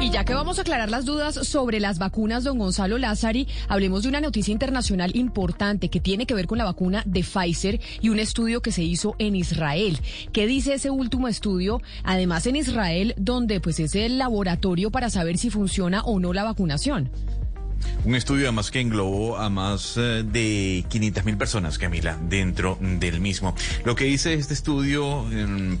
Y ya que vamos a aclarar las dudas sobre las vacunas, don Gonzalo Lázari, hablemos de una noticia internacional importante que tiene que ver con la vacuna de Pfizer y un estudio que se hizo en Israel. ¿Qué dice ese último estudio? Además en Israel, donde pues es el laboratorio para saber si funciona o no la vacunación. Un estudio además que englobó a más eh, de 500 mil personas, Camila, dentro del mismo. Lo que dice este estudio,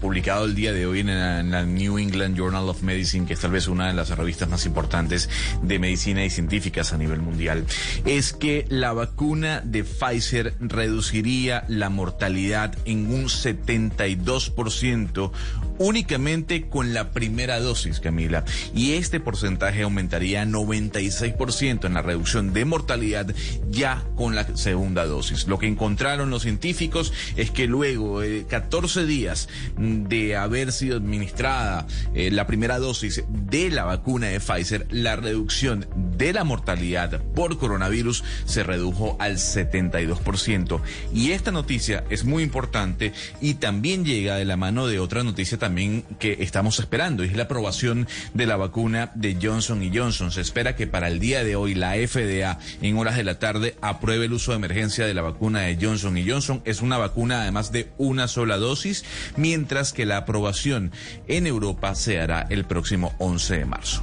publicado el día de hoy en la, New England Journal of Medicine, que es tal vez una de las revistas más importantes de medicina y científicas a nivel mundial, es que la vacuna de Pfizer reduciría la mortalidad en un 72% únicamente con la primera dosis, Camila. Y este porcentaje aumentaría a 96% en la reducción de mortalidad ya con la segunda dosis. Lo que encontraron los científicos es que luego de 14 días de haber sido administrada eh, la primera dosis de la vacuna de Pfizer, la reducción de la mortalidad por coronavirus se redujo al 72%. Y esta noticia es muy importante y también llega de la mano de otra noticia también que estamos esperando, es la aprobación de la vacuna de Johnson y Johnson. Se espera que para el día de hoy la FDA en horas de la tarde apruebe el uso de emergencia de la vacuna de Johnson y Johnson. Es una vacuna además de una sola dosis, mientras que la aprobación en Europa se hará el próximo 11 de marzo.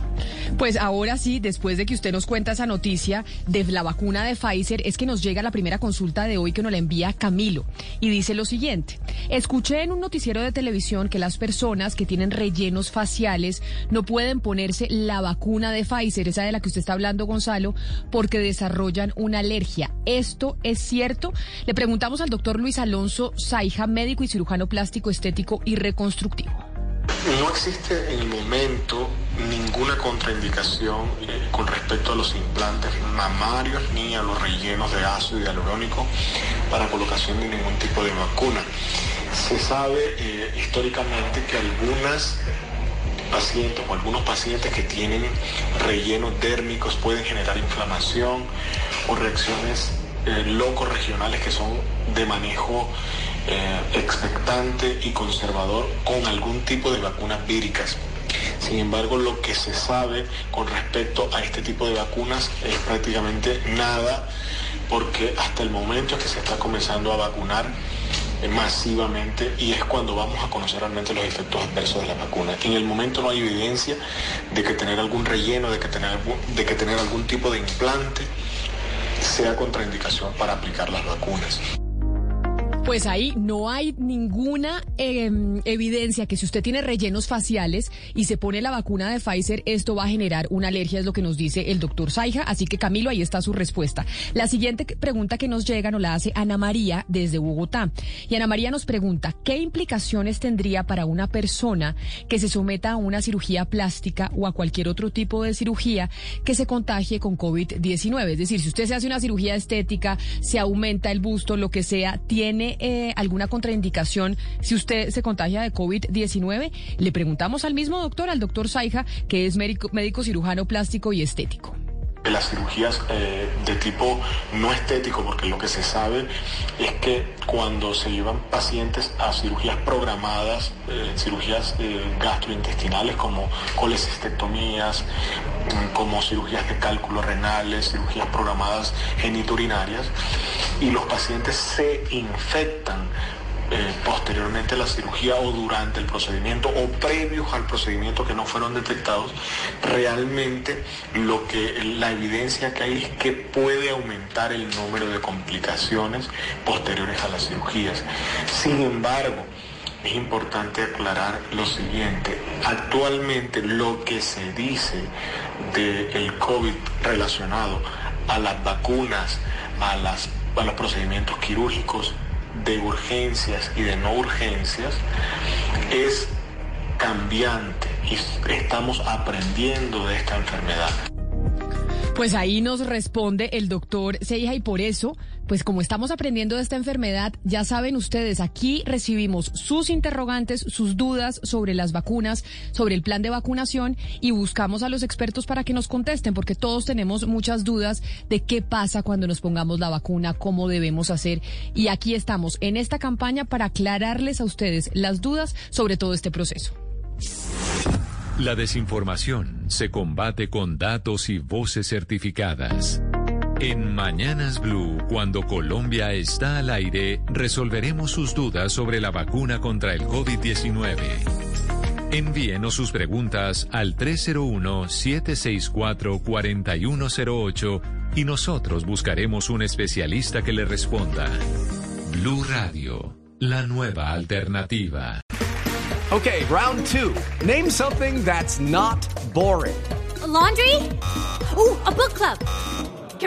Pues ahora sí, después de que usted nos cuenta esa noticia de la vacuna de Pfizer, es que nos llega la primera consulta de hoy que nos la envía Camilo y dice lo siguiente. Escuché en un noticiero de televisión que las personas que tienen rellenos faciales no pueden ponerse la vacuna de Pfizer, esa de la que usted está hablando, Gonzalo, porque desarrollan una alergia. ¿Esto es cierto? Le preguntamos al doctor Luis Alonso Saija, médico y cirujano plástico, estético y reconstructivo. No existe en el momento ninguna contraindicación eh, con respecto a los implantes mamarios ni a los rellenos de ácido hialurónico para colocación de ningún tipo de vacuna. Se sabe eh, históricamente que algunas pacientes o algunos pacientes que tienen rellenos dérmicos pueden generar inflamación o reacciones eh, locos regionales que son de manejo eh, expectante y conservador con algún tipo de vacunas víricas. Sin embargo, lo que se sabe con respecto a este tipo de vacunas es prácticamente nada, porque hasta el momento que se está comenzando a vacunar masivamente y es cuando vamos a conocer realmente los efectos adversos de la vacuna. En el momento no hay evidencia de que tener algún relleno, de que tener, de que tener algún tipo de implante sea contraindicación para aplicar las vacunas. Pues ahí no hay ninguna em, evidencia que si usted tiene rellenos faciales y se pone la vacuna de Pfizer, esto va a generar una alergia, es lo que nos dice el doctor Saija. Así que Camilo, ahí está su respuesta. La siguiente pregunta que nos llega nos la hace Ana María desde Bogotá. Y Ana María nos pregunta, ¿qué implicaciones tendría para una persona que se someta a una cirugía plástica o a cualquier otro tipo de cirugía que se contagie con COVID-19? Es decir, si usted se hace una cirugía estética, se aumenta el busto, lo que sea, tiene eh, alguna contraindicación si usted se contagia de COVID-19? Le preguntamos al mismo doctor, al doctor Saija, que es médico, cirujano plástico y estético las cirugías eh, de tipo no estético, porque lo que se sabe es que cuando se llevan pacientes a cirugías programadas, eh, cirugías gastrointestinales como colecistectomías, mm, como cirugías de cálculos renales, cirugías programadas geniturinarias, y los pacientes se infectan eh, posteriormente a la cirugía o durante el procedimiento o previos al procedimiento que no fueron detectados, realmente lo que la evidencia que hay es que puede aumentar el número de complicaciones posteriores a las cirugías. Sin embargo, es importante aclarar lo siguiente. Actualmente lo que se dice del COVID relacionado a las vacunas a, las, a los procedimientos quirúrgicos de urgencias y de no urgencias es cambiante y estamos aprendiendo de esta enfermedad. Pues ahí nos responde el doctor Seija y por eso, pues como estamos aprendiendo de esta enfermedad, ya saben ustedes, aquí recibimos sus interrogantes, sus dudas sobre las vacunas, sobre el plan de vacunación y buscamos a los expertos para que nos contesten, porque todos tenemos muchas dudas de qué pasa cuando nos pongamos la vacuna, cómo debemos hacer. Y aquí estamos en esta campaña para aclararles a ustedes las dudas sobre todo este proceso. La desinformación se combate con datos y voces certificadas. En Mañanas Blue, cuando Colombia está al aire, resolveremos sus dudas sobre la vacuna contra el COVID-19. Envíenos sus preguntas al 301-764-4108 y nosotros buscaremos un especialista que le responda. Blue Radio, la nueva alternativa. Okay, round two. Name something that's not boring. A laundry? Club.